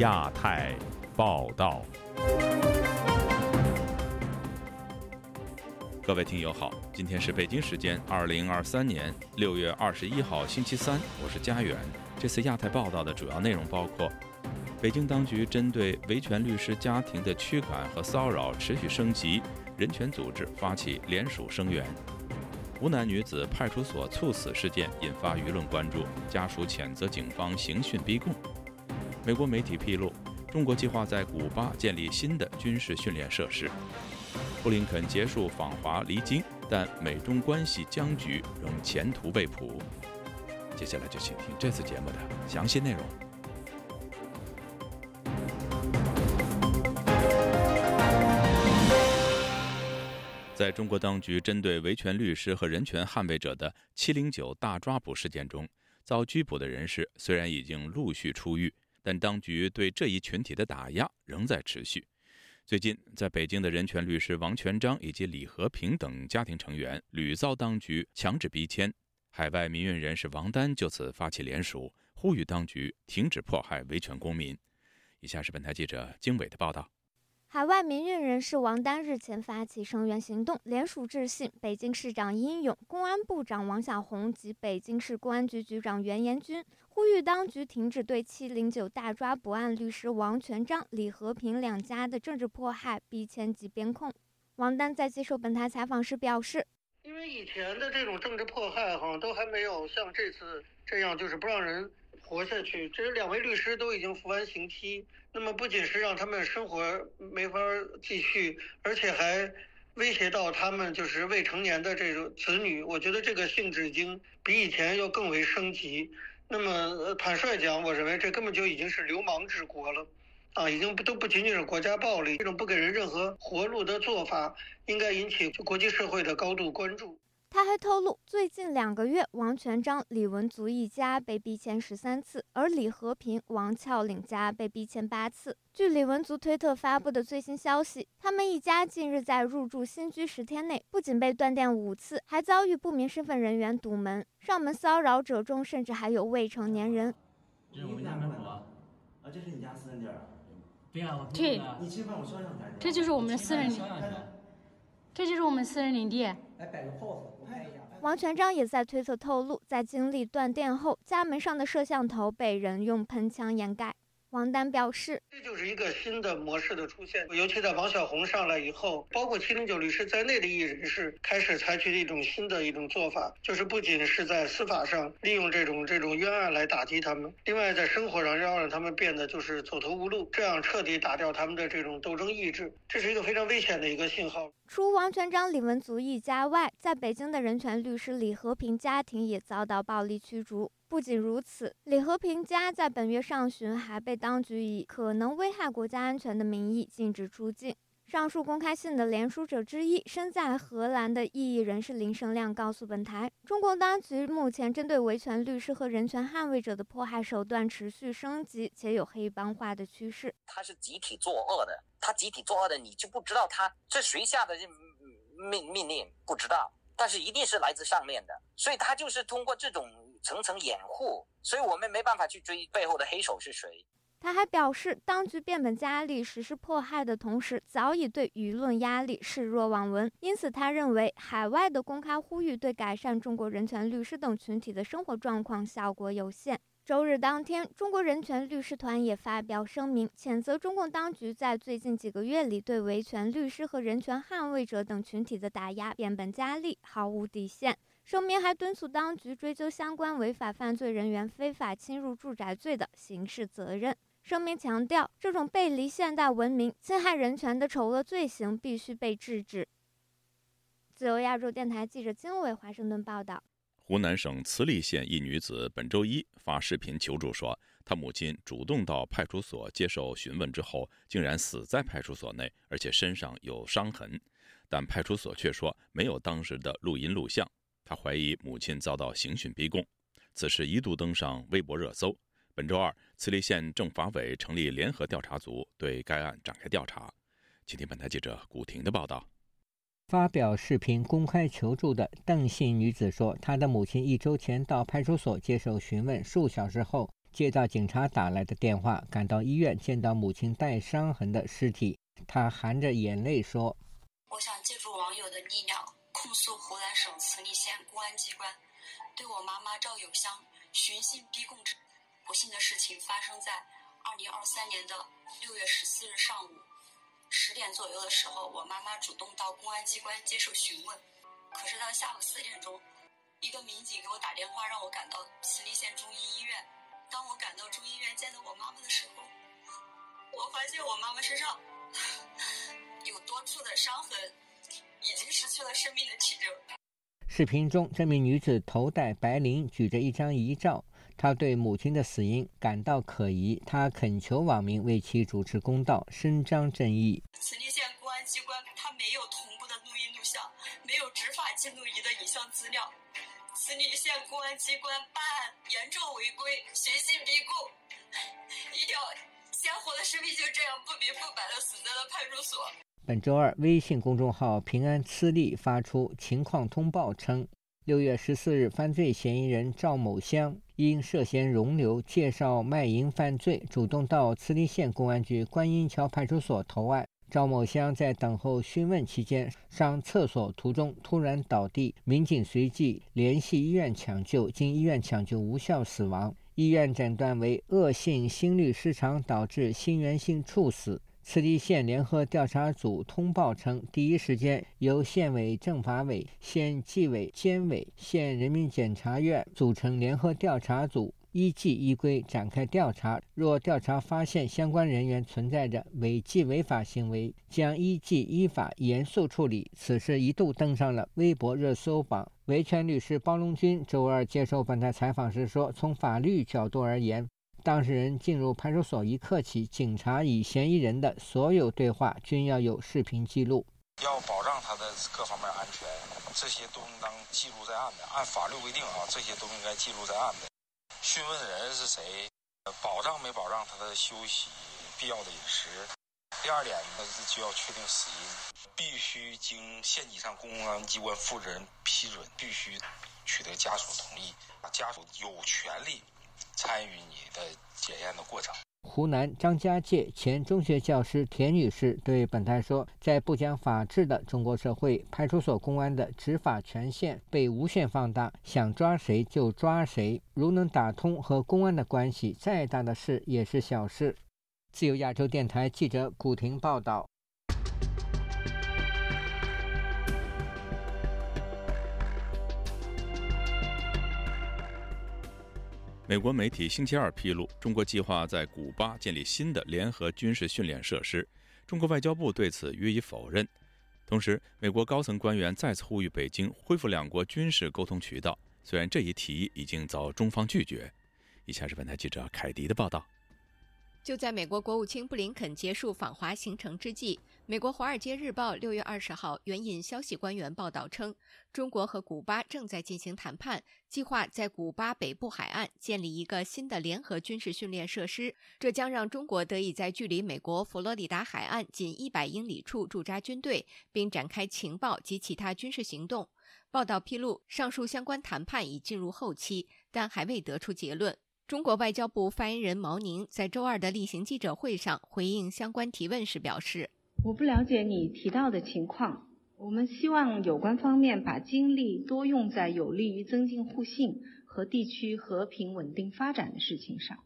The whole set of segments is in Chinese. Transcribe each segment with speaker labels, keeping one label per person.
Speaker 1: 亚太报道。各位听友好，今天是北京时间二零二三年六月二十一号星期三，我是佳远。这次亚太报道的主要内容包括：北京当局针对维权律师家庭的驱赶和骚扰持续升级，人权组织发起联署声援；湖南女子派出所猝死事件引发舆论关注，家属谴责警方刑讯逼供。美国媒体披露，中国计划在古巴建立新的军事训练设施。布林肯结束访华离京，但美中关系僵局仍前途未卜。接下来就请听这次节目的详细内容。在中国当局针对维权律师和人权捍卫者的“七零九”大抓捕事件中，遭拘捕的人士虽然已经陆续出狱。但当局对这一群体的打压仍在持续。最近，在北京的人权律师王全璋以及李和平等家庭成员屡遭当局强制逼迁。海外民运人士王丹就此发起联署，呼吁当局停止迫害维权公民。以下是本台记者经纬的报道。
Speaker 2: 海外民运人士王丹日前发起声援行动，联署致信北京市长殷勇、公安部长王小洪及北京市公安局局长袁延军。呼吁当局停止对“七零九”大抓捕案律师王全璋、李和平两家的政治迫害、逼迁及边控。王丹在接受本台采访时表示：“
Speaker 3: 因为以前的这种政治迫害，哈，都还没有像这次这样，就是不让人活下去。这两位律师都已经服完刑期，那么不仅是让他们生活没法继续，而且还威胁到他们就是未成年的这种子女。我觉得这个性质已经比以前要更为升级。”那么坦率讲，我认为这根本就已经是流氓治国了，啊，已经不都不仅仅是国家暴力，这种不给人任何活路的做法，应该引起国际社会的高度关注。
Speaker 2: 他还透露，最近两个月，王全章、李文足一家被逼迁十三次，而李和平、王俏领家被逼迁八次。据李文足推特发布的最新消息，他们一家近日在入住新居十天内，不仅被断电五次，还遭遇不明身份人员堵门。上门骚扰者中，甚至还有未成年人。
Speaker 4: 这是我们家门口啊，这是你家私人地儿啊？
Speaker 5: 对
Speaker 4: 啊，
Speaker 5: 对。
Speaker 4: 你侵犯我肖像权
Speaker 5: 这就是我们的私人地。这就是我们私人领地。
Speaker 4: 来摆个 pose。
Speaker 2: 王全章也在推测透露，在经历断电后，家门上的摄像头被人用喷枪掩盖。王丹表示，
Speaker 3: 这就是一个新的模式的出现，尤其在王小红上来以后，包括七零九律师在内的异议人士开始采取的一种新的一种做法，就是不仅是在司法上利用这种这种冤案来打击他们，另外在生活上要让他们变得就是走投无路，这样彻底打掉他们的这种斗争意志，这是一个非常危险的一个信号。
Speaker 2: 除王全璋、李文足一家外，在北京的人权律师李和平家庭也遭到暴力驱逐。不仅如此，李和平家在本月上旬还被当局以可能危害国家安全的名义禁止出境。上述公开信的联署者之一，身在荷兰的异议人士林胜亮告诉本台，中国当局目前针对维权律师和人权捍卫者的迫害手段持续升级，且有黑帮化的趋势。
Speaker 6: 他是集体作恶的，他集体作恶的，你就不知道他是谁下的命命令，不知道，但是一定是来自上面的，所以他就是通过这种。层层掩护，所以我们没办法去追背后的黑手是谁。
Speaker 2: 他还表示，当局变本加厉实施迫害的同时，早已对舆论压力视若罔闻。因此，他认为海外的公开呼吁对改善中国人权律师等群体的生活状况效果有限。周日当天，中国人权律师团也发表声明，谴责中共当局在最近几个月里对维权律师和人权捍卫者等群体的打压变本加厉，毫无底线。声明还敦促当局追究相关违法犯罪人员非法侵入住宅罪的刑事责任。声明强调，这种背离现代文明、侵害人权的丑恶罪行必须被制止。自由亚洲电台记者经纬华盛顿报道：
Speaker 1: 湖南省慈利县一女子本周一发视频求助说，她母亲主动到派出所接受询问之后，竟然死在派出所内，而且身上有伤痕，但派出所却说没有当时的录音录像。他怀疑母亲遭到刑讯逼供，此事一度登上微博热搜。本周二，慈利县政法委成立联合调查组，对该案展开调查。请听本台记者古婷的报道。
Speaker 7: 发表视频公开求助的邓姓女子说，她的母亲一周前到派出所接受询问，数小时后接到警察打来的电话，赶到医院，见到母亲带伤痕的尸体，她含着眼泪说：“
Speaker 8: 我想借助网友的力量，控诉湖南省慈利县公安机关对我妈妈赵友香寻衅逼供之。不幸的事情发生在二零二三年的六月十四日上午十点左右的时候，我妈妈主动到公安机关接受询问，可是到下午四点钟。”一个民警给我打电话，让我赶到慈利县中医医院。当我赶到中医院见到我妈妈的时候，我发现我妈妈身上 有多处的伤痕，了生命的体征。
Speaker 7: 视频中，这名女子头戴白绫，举着一张遗照，她对母亲的死因感到可疑，她恳求网民为其主持公道，伸张正义。
Speaker 8: 慈利县公安机关他没有同步的录音录像，没有执法记录仪的影像资料。慈利县公安机关办案严重违规，寻衅逼供，一条鲜活的生命就这样不明不白的死在了派出所。
Speaker 7: 本周二，微信公众号“平安慈利”发出情况通报称，六月十四日，犯罪嫌疑人赵某香因涉嫌容留、介绍卖淫犯罪，主动到慈利县公安局观音桥派出所投案。赵某香在等候讯问期间上厕所途中突然倒地，民警随即联系医院抢救，经医院抢救无效死亡，医院诊断为恶性心律失常导致心源性猝死。慈利县联合调查组通报称，第一时间由县委政法委、县纪委监委、县人民检察院组成联合调查组。依纪依规展开调查，若调查发现相关人员存在着违纪违法行为，将依纪依法严肃处理。此事一度登上了微博热搜榜。维权律师包龙军周二接受本台采访时说：“从法律角度而言，当事人进入派出所一刻起，警察与嫌疑人的所有对话均要有视频记录，
Speaker 9: 要保障他的各方面安全，这些都应当记录在案的。按法律规定啊，这些都应该记录在案的。”询问人是谁？保障没保障他的休息、必要的饮食？第二点呢是就要确定死因，必须经县级上公安机关负责人批准，必须取得家属同意，家属有权利参与你的检验的过程。
Speaker 7: 湖南张家界前中学教师田女士对本台说：“在不讲法治的中国社会，派出所公安的执法权限被无限放大，想抓谁就抓谁。如能打通和公安的关系，再大的事也是小事。”自由亚洲电台记者古婷报道。
Speaker 1: 美国媒体星期二披露，中国计划在古巴建立新的联合军事训练设施。中国外交部对此予以否认。同时，美国高层官员再次呼吁北京恢复两国军事沟通渠道，虽然这一提议已经遭中方拒绝。以下是本台记者凯迪的报道。
Speaker 10: 就在美国国务卿布林肯结束访华行程之际。美国《华尔街日报》六月二十号援引消息官员报道称，中国和古巴正在进行谈判，计划在古巴北部海岸建立一个新的联合军事训练设施，这将让中国得以在距离美国佛罗里达海岸仅一百英里处驻扎军队，并展开情报及其他军事行动。报道披露，上述相关谈判已进入后期，但还未得出结论。中国外交部发言人毛宁在周二的例行记者会上回应相关提问时表示。
Speaker 11: 我不了解你提到的情况。我们希望有关方面把精力多用在有利于增进互信和地区和平稳定发展的事情上。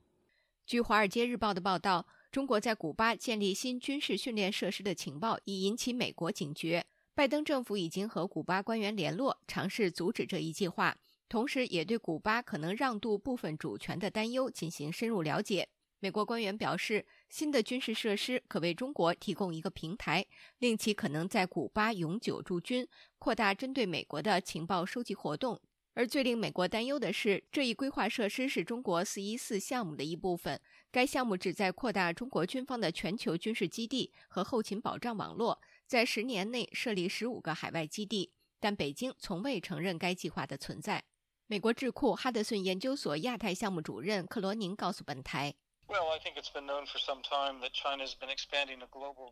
Speaker 10: 据《华尔街日报》的报道，中国在古巴建立新军事训练设施的情报已引起美国警觉。拜登政府已经和古巴官员联络，尝试阻止这一计划，同时也对古巴可能让渡部分主权的担忧进行深入了解。美国官员表示，新的军事设施可为中国提供一个平台，令其可能在古巴永久驻军，扩大针对美国的情报收集活动。而最令美国担忧的是，这一规划设施是中国“四一四”项目的一部分。该项目旨在扩大中国军方的全球军事基地和后勤保障网络，在十年内设立十五个海外基地。但北京从未承认该计划的存在。美国智库哈德逊研究所亚太项目主任克罗宁告诉本台。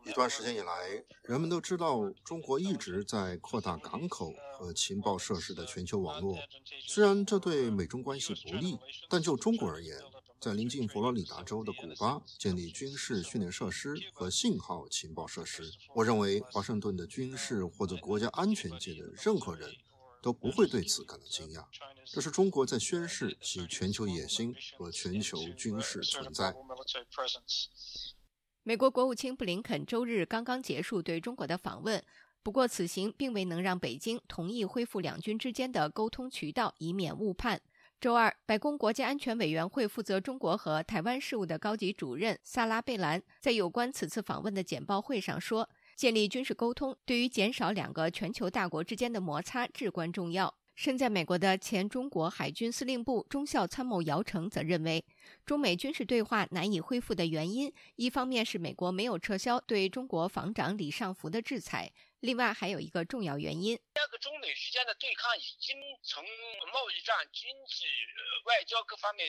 Speaker 12: 一段时间以来，人们都知道中国一直在扩大港口和情报设施的全球网络。虽然这对美中关系不利，但就中国而言，在临近佛罗里达州的古巴建立军事训练设施和信号情报设施。我认为，华盛顿的军事或者国家安全界的任何人都不会对此感到惊讶。这是中国在宣示其全球野心和全球军事存在。
Speaker 10: 美国国务卿布林肯周日刚刚结束对中国的访问，不过此行并未能让北京同意恢复两军之间的沟通渠道，以免误判。周二，白宫国家安全委员会负责中国和台湾事务的高级主任萨拉贝兰在有关此次访问的简报会上说：“建立军事沟通对于减少两个全球大国之间的摩擦至关重要。”身在美国的前中国海军司令部中校参谋姚成则认为，中美军事对话难以恢复的原因，一方面是美国没有撤销对中国防长李尚福的制裁。另外还有一个重要原因，
Speaker 13: 这个中美之间的对抗已经从贸易战、经济、外交各方面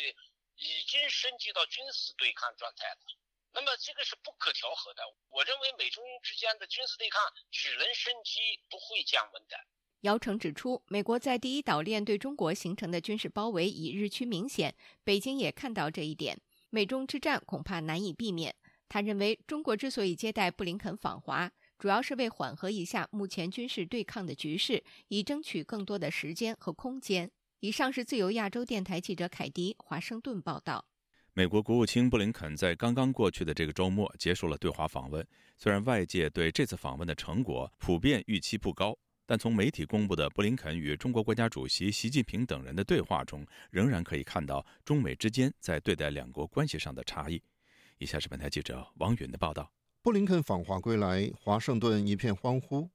Speaker 13: 已经升级到军事对抗状态了。那么这个是不可调和的。我认为美中之间的军事对抗只能升级，不会降温的。
Speaker 10: 姚成指出，美国在第一岛链对中国形成的军事包围已日趋明显，北京也看到这一点，美中之战恐怕难以避免。他认为，中国之所以接待布林肯访华。主要是为缓和一下目前军事对抗的局势，以争取更多的时间和空间。以上是自由亚洲电台记者凯迪华盛顿报道。
Speaker 1: 美国国务卿布林肯在刚刚过去的这个周末结束了对华访问。虽然外界对这次访问的成果普遍预期不高，但从媒体公布的布林肯与中国国家主席习近平等人的对话中，仍然可以看到中美之间在对待两国关系上的差异。以下是本台记者王允的报道。
Speaker 12: 布林肯访华归来，华盛顿一片欢呼。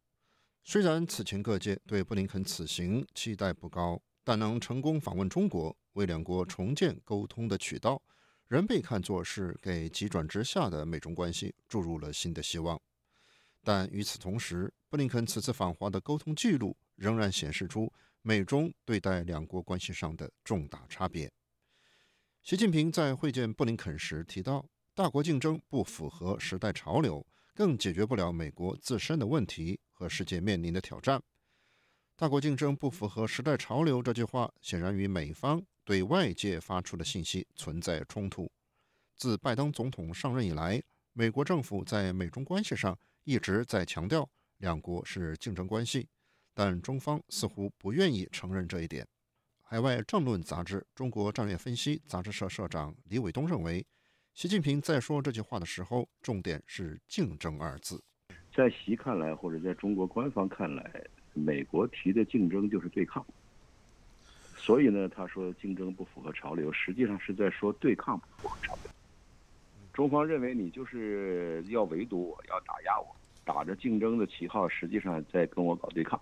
Speaker 12: 虽然此前各界对布林肯此行期待不高，但能成功访问中国，为两国重建沟通的渠道，仍被看作是给急转直下的美中关系注入了新的希望。但与此同时，布林肯此次访华的沟通记录仍然显示出美中对待两国关系上的重大差别。习近平在会见布林肯时提到。大国竞争不符合时代潮流，更解决不了美国自身的问题和世界面临的挑战。大国竞争不符合时代潮流这句话，显然与美方对外界发出的信息存在冲突。自拜登总统上任以来，美国政府在美中关系上一直在强调两国是竞争关系，但中方似乎不愿意承认这一点。海外政论杂志《中国战略分析》杂志社社长李伟东认为。习近平在说这句话的时候，重点是“竞争”二字。
Speaker 14: 在习看来，或者在中国官方看来，美国提的竞争就是对抗。所以呢，他说竞争不符合潮流，实际上是在说对抗不符合潮流。中方认为你就是要围堵我，要打压我，打着竞争的旗号，实际上在跟我搞对抗。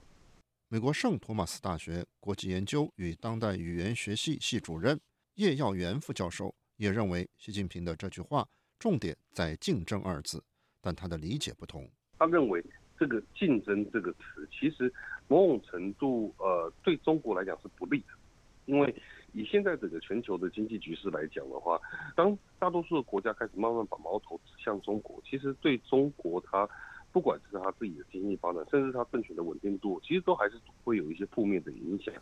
Speaker 12: 美国圣托马斯大学国际研究与当代语言学系系主任叶耀元副教授。也认为习近平的这句话重点在“竞争”二字，但他的理解不同。
Speaker 15: 他认为这个“竞争”这个词，其实某种程度呃对中国来讲是不利的，因为以现在整个全球的经济局势来讲的话，当大多数的国家开始慢慢把矛头指向中国，其实对中国它不管是它自己的经济发展，甚至它政权的稳定度，其实都还是会有一些负面的影响。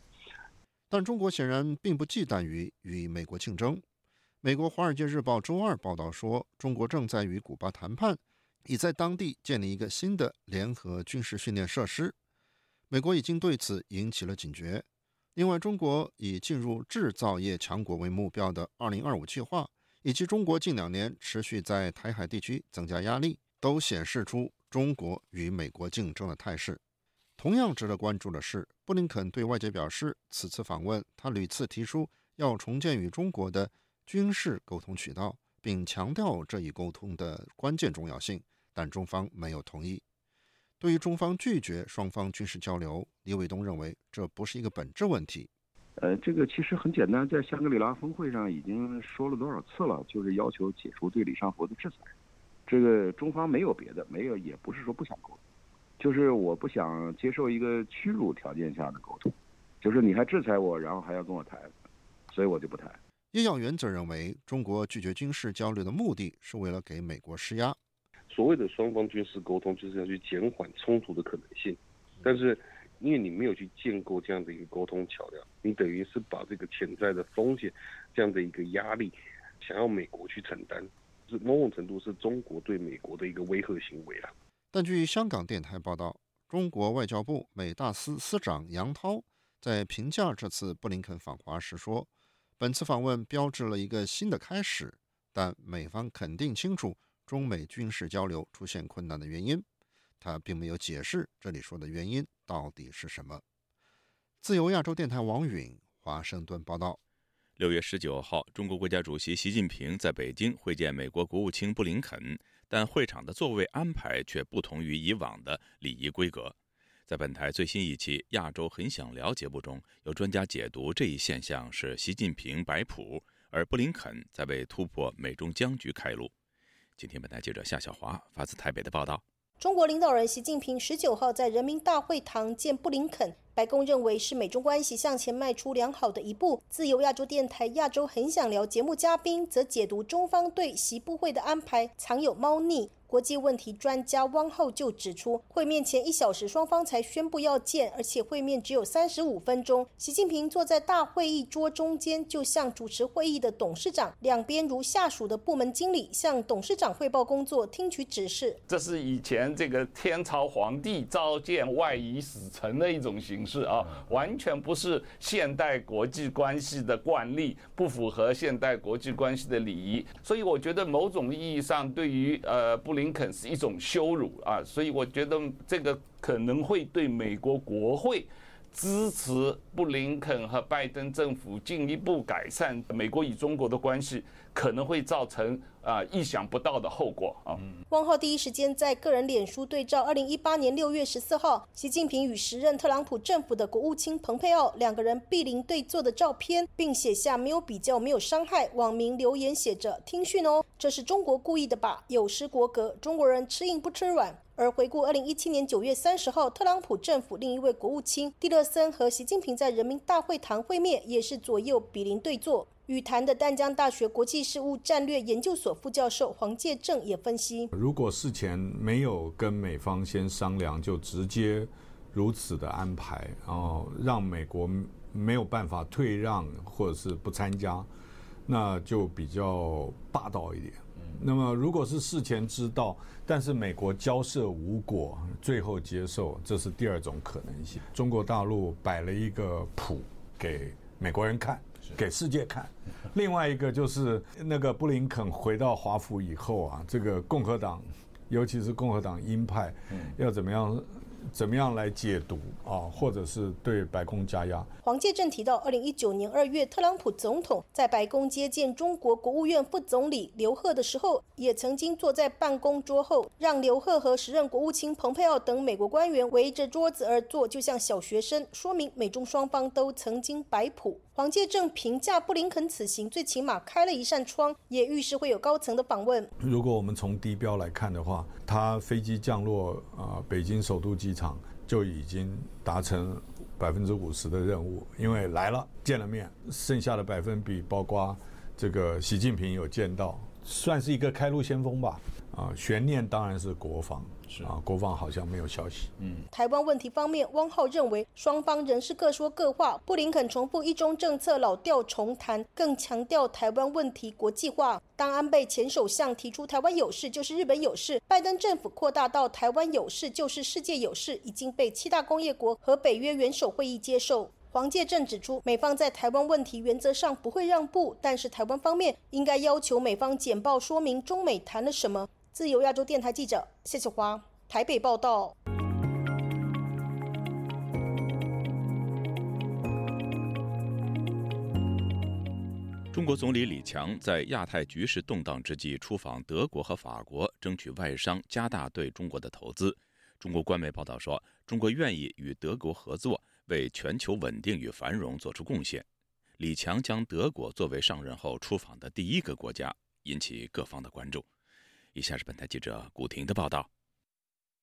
Speaker 12: 但中国显然并不忌惮于与美国竞争。美国《华尔街日报》周二报道说，中国正在与古巴谈判，已在当地建立一个新的联合军事训练设施。美国已经对此引起了警觉。另外，中国以进入制造业强国为目标的“二零二五”计划，以及中国近两年持续在台海地区增加压力，都显示出中国与美国竞争的态势。同样值得关注的是，布林肯对外界表示，此次访问他屡次提出要重建与中国的。军事沟通渠道，并强调这一沟通的关键重要性，但中方没有同意。对于中方拒绝双方军事交流，李伟东认为这不是一个本质问题。
Speaker 14: 呃，这个其实很简单，在香格里拉峰会上已经说了多少次了，就是要求解除对李尚福的制裁。这个中方没有别的，没有，也不是说不想沟通，就是我不想接受一个屈辱条件下的沟通，就是你还制裁我，然后还要跟我谈，所以我就不谈。
Speaker 12: 叶耀元则认为，中国拒绝军事交流的目的是为了给美国施压。
Speaker 15: 所谓的双方军事沟通，就是要去减缓冲突的可能性。但是，因为你没有去建构这样的一个沟通桥梁，你等于是把这个潜在的风险、这样的一个压力，想要美国去承担，是某种程度是中国对美国的一个威吓行为啊。
Speaker 12: 但据香港电台报道，中国外交部美大司司长杨涛在评价这次布林肯访华时说，本次访问标志了一个新的开始，但美方肯定清楚中美军事交流出现困难的原因。他并没有解释这里说的原因到底是什么。自由亚洲电台王允华盛顿报道：
Speaker 1: 六月十九号，中国国家主席习近平在北京会见美国国务卿布林肯，但会场的座位安排却不同于以往的礼仪规格。在本台最新一期《亚洲很想聊》节目中，有专家解读这一现象是习近平摆谱，而布林肯在为突破美中僵局开路。今天，本台记者夏小华发自台北的报道。
Speaker 16: 中国领导人习近平十九号在人民大会堂见布林肯，白宫认为是美中关系向前迈出良好的一步。自由亚洲电台《亚洲很想聊》节目嘉宾则解读中方对习布会的安排藏有猫腻。国际问题专家汪浩就指出，会面前一小时，双方才宣布要见，而且会面只有三十五分钟。习近平坐在大会议桌中间，就向主持会议的董事长，两边如下属的部门经理向董事长汇报工作，听取指示。
Speaker 17: 这是以前这个天朝皇帝召见外夷使臣的一种形式啊，完全不是现代国际关系的惯例，不符合现代国际关系的礼仪。所以我觉得某种意义上，对于呃布林。林肯是一种羞辱啊，所以我觉得这个可能会对美国国会支持布林肯和拜登政府进一步改善美国与中国的关系。可能会造成啊意想不到的后果啊！
Speaker 16: 汪浩第一时间在个人脸书对照二零一八年六月十四号，习近平与时任特朗普政府的国务卿蓬佩奥两个人毗邻对坐的照片，并写下“没有比较，没有伤害”。网民留言写着：“听训哦，这是中国故意的吧？有失国格，中国人吃硬不吃软。”而回顾二零一七年九月三十号，特朗普政府另一位国务卿蒂勒森和习近平在人民大会堂会面，也是左右比邻对坐。语坛的淡江大学国际事务战略研究所副教授黄介正也分析：
Speaker 18: 如果事前没有跟美方先商量，就直接如此的安排，然后让美国没有办法退让或者是不参加，那就比较霸道一点。那么，如果是事前知道，但是美国交涉无果，最后接受，这是第二种可能性。中国大陆摆了一个谱给美国人看。给世界看。另外一个就是那个布林肯回到华府以后啊，这个共和党，尤其是共和党鹰派，要怎么样？怎么样来解读啊，或者是对白宫加压？
Speaker 16: 黄介正提到，二零一九年二月，特朗普总统在白宫接见中国国务院副总理刘鹤的时候，也曾经坐在办公桌后，让刘鹤和时任国务卿蓬佩奥等美国官员围着桌子而坐，就像小学生，说明美中双方都曾经摆谱。黄介正评价布林肯此行最起码开了一扇窗，也预示会有高层的访问。
Speaker 18: 如果我们从地标来看的话，他飞机降落啊，北京首都机场就已经达成百分之五十的任务，因为来了见了面，剩下的百分比包括这个习近平有见到，算是一个开路先锋吧。啊，悬念当然是国防。是啊，国防好像没有消息。
Speaker 16: 嗯，台湾问题方面，汪浩认为双方仍是各说各话。布林肯重复一中政策老调重弹，更强调台湾问题国际化。当安倍前首相提出台湾有事就是日本有事，拜登政府扩大到台湾有事就是世界有事，已经被七大工业国和北约元首会议接受。黄介正指出，美方在台湾问题原则上不会让步，但是台湾方面应该要求美方简报说明中美谈了什么。自由亚洲电台记者谢谢华台北报道。
Speaker 1: 中国总理李强在亚太局势动荡之际出访德国和法国，争取外商加大对中国的投资。中国官媒报道说，中国愿意与德国合作，为全球稳定与繁荣做出贡献。李强将德国作为上任后出访的第一个国家，引起各方的关注。以下是本台记者古婷的报道。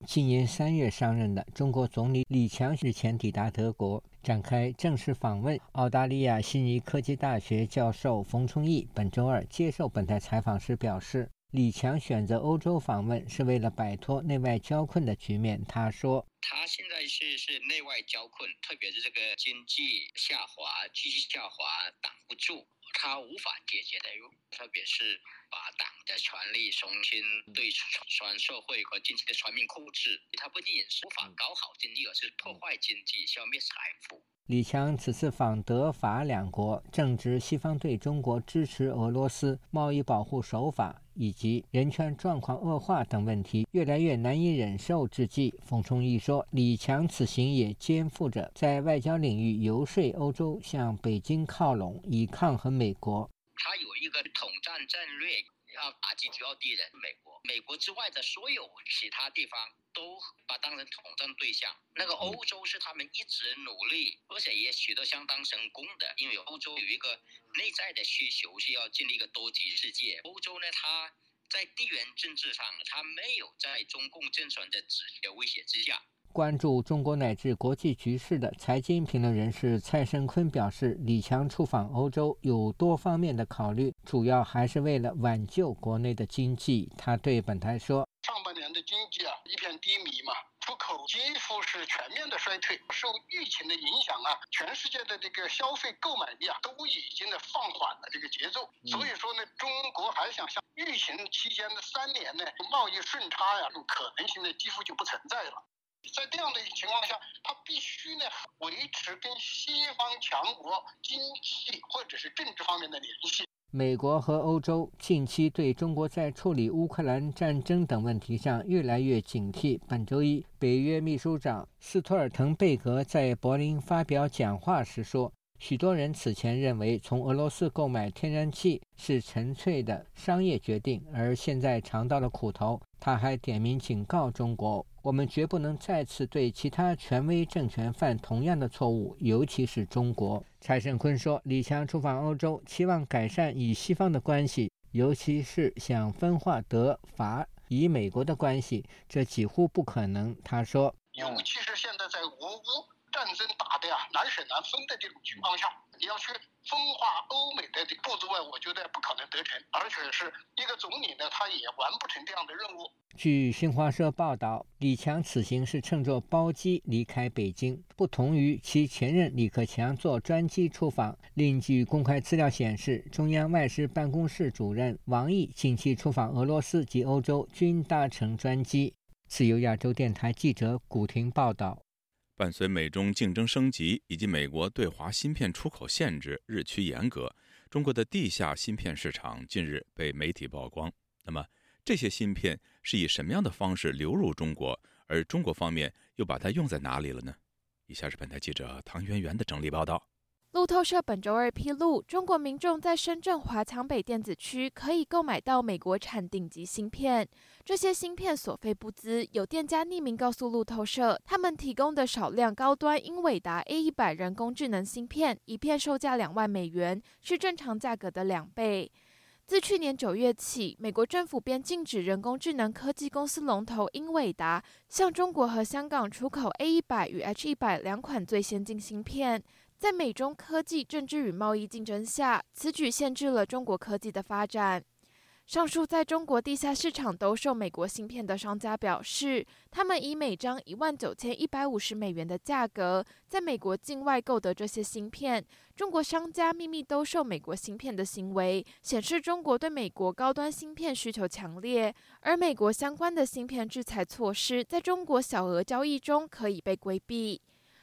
Speaker 7: 今年三月上任的中国总理李强日前抵达德国，展开正式访问。澳大利亚悉尼科技大学教授冯崇义本周二接受本台采访时表示，李强选择欧洲访问是为了摆脱内外交困的局面。他说：“
Speaker 19: 他现在是是内外交困，特别是这个经济下滑、继续下滑挡不住。”
Speaker 20: 他无法解决的，特别是把党的权力重新对全社会和经济的全面控制。它不仅仅是无法搞好经济，而是破坏经济、消灭财富。
Speaker 7: 李强此次访德法两国，正值西方对中国支持俄罗斯、贸易保护手法以及人权状况恶化等问题越来越难以忍受之际。冯崇义说，李强此行也肩负着在外交领域游说欧洲向北京靠拢，以抗衡美国。
Speaker 20: 他有一个统战战略。要打击主要敌人美国，美国之外的所有其他地方都把当成统战对象。那个欧洲是他们一直努力，而且也取得相当成功的，因为欧洲有一个内在的需求是要建立一个多极世界。欧洲呢，它在地缘政治上，它没有在中共政权的直接威胁之下。
Speaker 7: 关注中国乃至国际局势的财经评论人士蔡胜坤表示，李强出访欧洲有多方面的考虑，主要还是为了挽救国内的经济。他对本台说：“
Speaker 21: 上半年的经济啊一片低迷嘛，出口几乎是全面的衰退，受疫情的影响啊，全世界的这个消费购买力啊都已经的放缓了这个节奏。所以说呢，中国还想像疫情期间的三年呢贸易顺差呀，可能性呢几乎就不存在了。”在这样的情况下，他必须呢维持跟西方强国经济或者是政治方面的联系。
Speaker 7: 美国和欧洲近期对中国在处理乌克兰战争等问题上越来越警惕。本周一，北约秘书长斯托尔滕贝格在柏林发表讲话时说：“许多人此前认为从俄罗斯购买天然气是纯粹的商业决定，而现在尝到了苦头。”他还点名警告中国。我们绝不能再次对其他权威政权犯同样的错误，尤其是中国。蔡胜坤说：“李强出访欧洲，期望改善与西方的关系，尤其是想分化德法与美国的关系，这几乎不可能。”他说：“
Speaker 21: 尤其是现在在俄乌战争打的呀难舍难分的这种情况下，你要去。”分化欧美的这步子外，我觉得不可能得逞，而且是一个总理呢，他也完不成这样的任务。
Speaker 7: 据新华社报道，李强此行是乘坐包机离开北京，不同于其前任李克强坐专机出访。另据公开资料显示，中央外事办公室主任王毅近期出访俄罗斯及欧洲均搭乘专机。自由亚洲电台记者古婷报道。
Speaker 1: 伴随美中竞争升级以及美国对华芯片出口限制日趋严格，中国的地下芯片市场近日被媒体曝光。那么，这些芯片是以什么样的方式流入中国？而中国方面又把它用在哪里了呢？以下是本台记者唐媛媛的整理报道。
Speaker 22: 路透社本周二披露，中国民众在深圳华强北电子区可以购买到美国产顶级芯片。这些芯片所费不赀。有店家匿名告诉路透社，他们提供的少量高端英伟达 A 一百人工智能芯片，一片售价两万美元，是正常价格的两倍。自去年九月起，美国政府便禁止人工智能科技公司龙头英伟达向中国和香港出口 A 一百与 H 一百两款最先进芯片。在美中科技政治与贸易竞争下，此举限制了中国科技的发展。上述在中国地下市场兜售美国芯片的商家表示，他们以每张一万九千一百五十美元的价格，在美国境外购得这些芯片。中国商家秘密兜售美国芯片的行为，显示中国对美国高端芯片需求强烈，而美国相关的芯片制裁措施，在中国小额交易中可以被规避。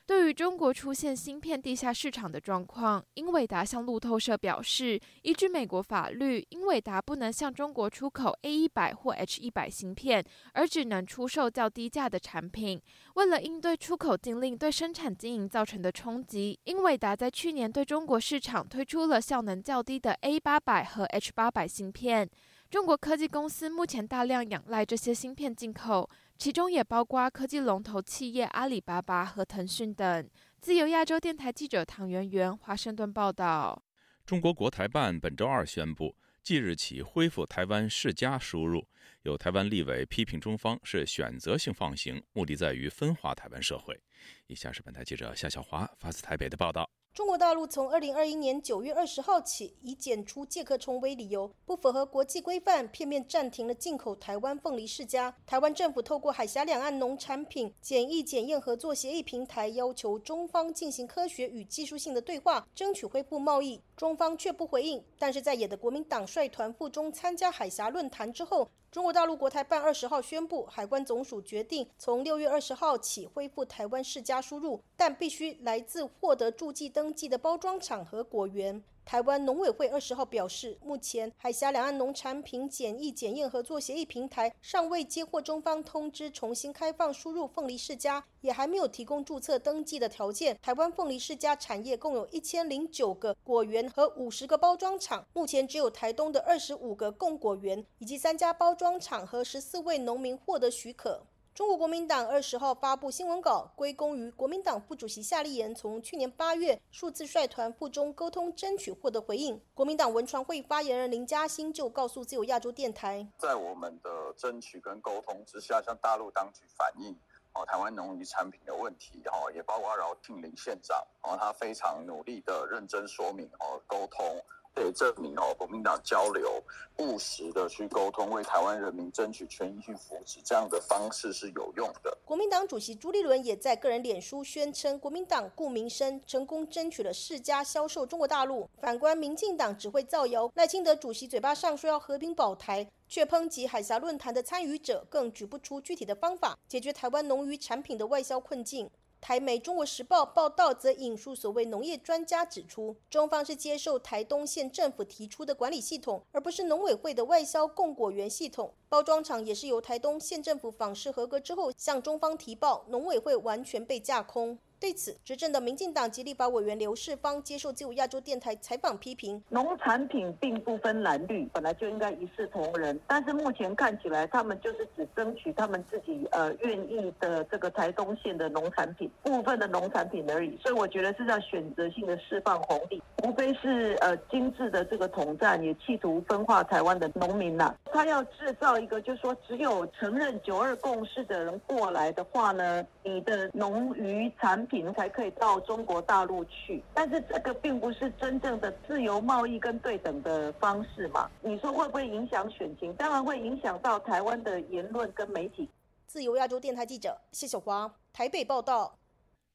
Speaker 22: 对于中国出现芯片地下市场的状况，英伟达向路透社表示，依据美国法律，英伟达不能向中国出口 A 一百或 H 一百芯片，而只能出售较低价的产品。为了应对出口禁令对生产经营造成的冲击，英伟达在去年对中国市场推出了效能较低的 A 八百和 H 八百芯片。中国科技公司目前大量仰赖这些芯片进口。其中也包括科技龙头企业阿里巴巴和腾讯等。自由亚洲电台记者唐媛媛华盛顿报道。
Speaker 1: 中国国台办本周二宣布，即日起恢复台湾世家输入。有台湾立委批评中方是选择性放行，目的在于分化台湾社会。以下是本台记者夏小华发自台北的报道。
Speaker 16: 中国大陆从二零二一年九月二十号起，以检出介壳虫为理由，不符合国际规范，片面暂停了进口台湾凤梨世家。台湾政府透过海峡两岸农产品检疫检验合作协议平台，要求中方进行科学与技术性的对话，争取恢复贸易。中方却不回应。但是在野的国民党率团赴中参加海峡论坛之后，中国大陆国台办二十号宣布，海关总署决定从六月二十号起恢复台湾世家输入，但必须来自获得驻记登记的包装厂和果园。台湾农委会二十号表示，目前海峡两岸农产品检疫检验合作协议平台尚未接获中方通知重新开放输入凤梨世家，也还没有提供注册登记的条件。台湾凤梨世家产业共有一千零九个果园和五十个包装厂，目前只有台东的二十五个供果园以及三家包装厂和十四位农民获得许可。中国国民党二十号发布新闻稿，归功于国民党副主席夏立言从去年八月数字率团赴中沟通争取获得回应。国民党文传会发言人林嘉欣就告诉自由亚洲电台，
Speaker 23: 在我们的争取跟沟通之下，向大陆当局反映哦台湾农渔产品的问题，哦也包括饶庆林县长哦他非常努力的认真说明哦沟通。可以证明哦，国民党交流务实的去沟通，为台湾人民争取权益去扶持，这样的方式是有用的。
Speaker 16: 国民党主席朱立伦也在个人脸书宣称，国民党顾民生，成功争取了世家销售中国大陆。反观民进党只会造谣，赖清德主席嘴巴上说要和平保台，却抨击海峡论坛的参与者，更举不出具体的方法解决台湾农渔产品的外销困境。台媒《中国时报》报道则引述所谓农业专家指出，中方是接受台东县政府提出的管理系统，而不是农委会的外销供果园系统。包装厂也是由台东县政府访视合格之后向中方提报，农委会完全被架空。对此，执政的民进党及立法委员刘世芳接受自由亚洲电台采访，批评
Speaker 24: 农产品并不分蓝绿，本来就应该一视同仁。但是目前看起来，他们就是只争取他们自己呃愿意的这个台东县的农产品部分的农产品而已。所以我觉得是在选择性的释放红利，无非是呃精致的这个统战，也企图分化台湾的农民呐。他要制造一个，就是说只有承认九二共识的人过来的话呢，你的农渔产品才可以到中国大陆去，但是这个并不是真正的自由贸易跟对等的方式嘛？你说会不会影响选情？当然会影响到台湾的言论跟媒体。
Speaker 16: 自由亚洲电台记者谢小华台北报道。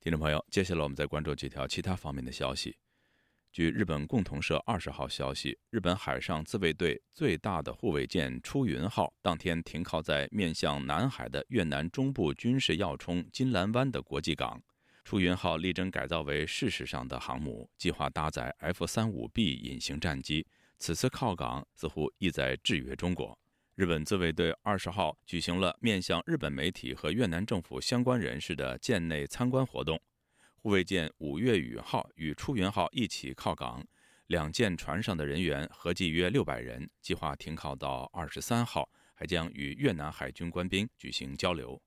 Speaker 1: 听众朋友，接下来我们再关注几条其他方面的消息。据日本共同社二十号消息，日本海上自卫队最大的护卫舰“出云号”当天停靠在面向南海的越南中部军事要冲金兰湾的国际港。出云号力争改造为事实上的航母，计划搭载 F 三五 B 隐形战机。此次靠港似乎意在制约中国。日本自卫队二十号举行了面向日本媒体和越南政府相关人士的舰内参观活动。护卫舰“五月雨号”与出云号一起靠港，两舰船上的人员合计约六百人，计划停靠到二十三号，还将与越南海军官兵举行交流。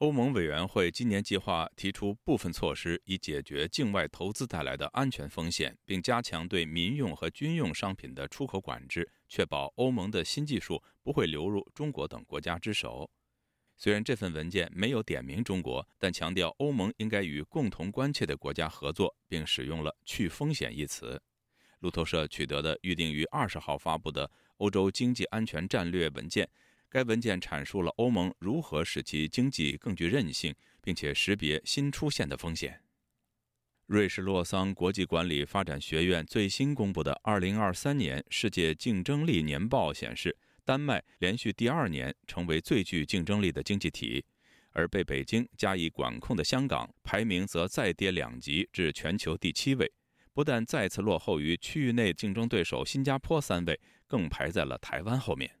Speaker 1: 欧盟委员会今年计划提出部分措施，以解决境外投资带来的安全风险，并加强对民用和军用商品的出口管制，确保欧盟的新技术不会流入中国等国家之手。虽然这份文件没有点名中国，但强调欧盟应该与共同关切的国家合作，并使用了“去风险”一词。路透社取得的预定于二十号发布的欧洲经济安全战略文件。该文件阐述了欧盟如何使其经济更具韧性，并且识别新出现的风险。瑞士洛桑国际管理发展学院最新公布的2023年世界竞争力年报显示，丹麦连续第二年成为最具竞争力的经济体，而被北京加以管控的香港排名则再跌两级至全球第七位，不但再次落后于区域内竞争对手新加坡三位，更排在了台湾后面。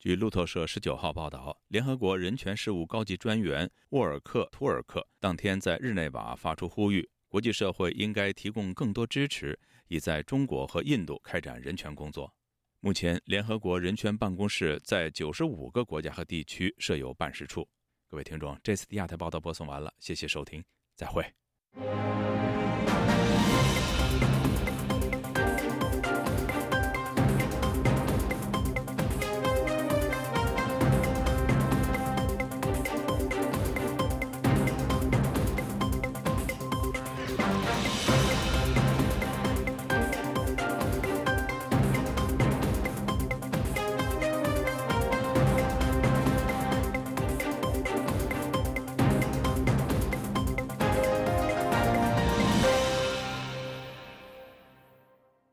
Speaker 1: 据路透社十九号报道，联合国人权事务高级专员沃尔克·图尔克当天在日内瓦发出呼吁，国际社会应该提供更多支持，以在中国和印度开展人权工作。目前，联合国人权办公室在九十五个国家和地区设有办事处。各位听众，这次的亚太报道播送完了，谢谢收听，再会。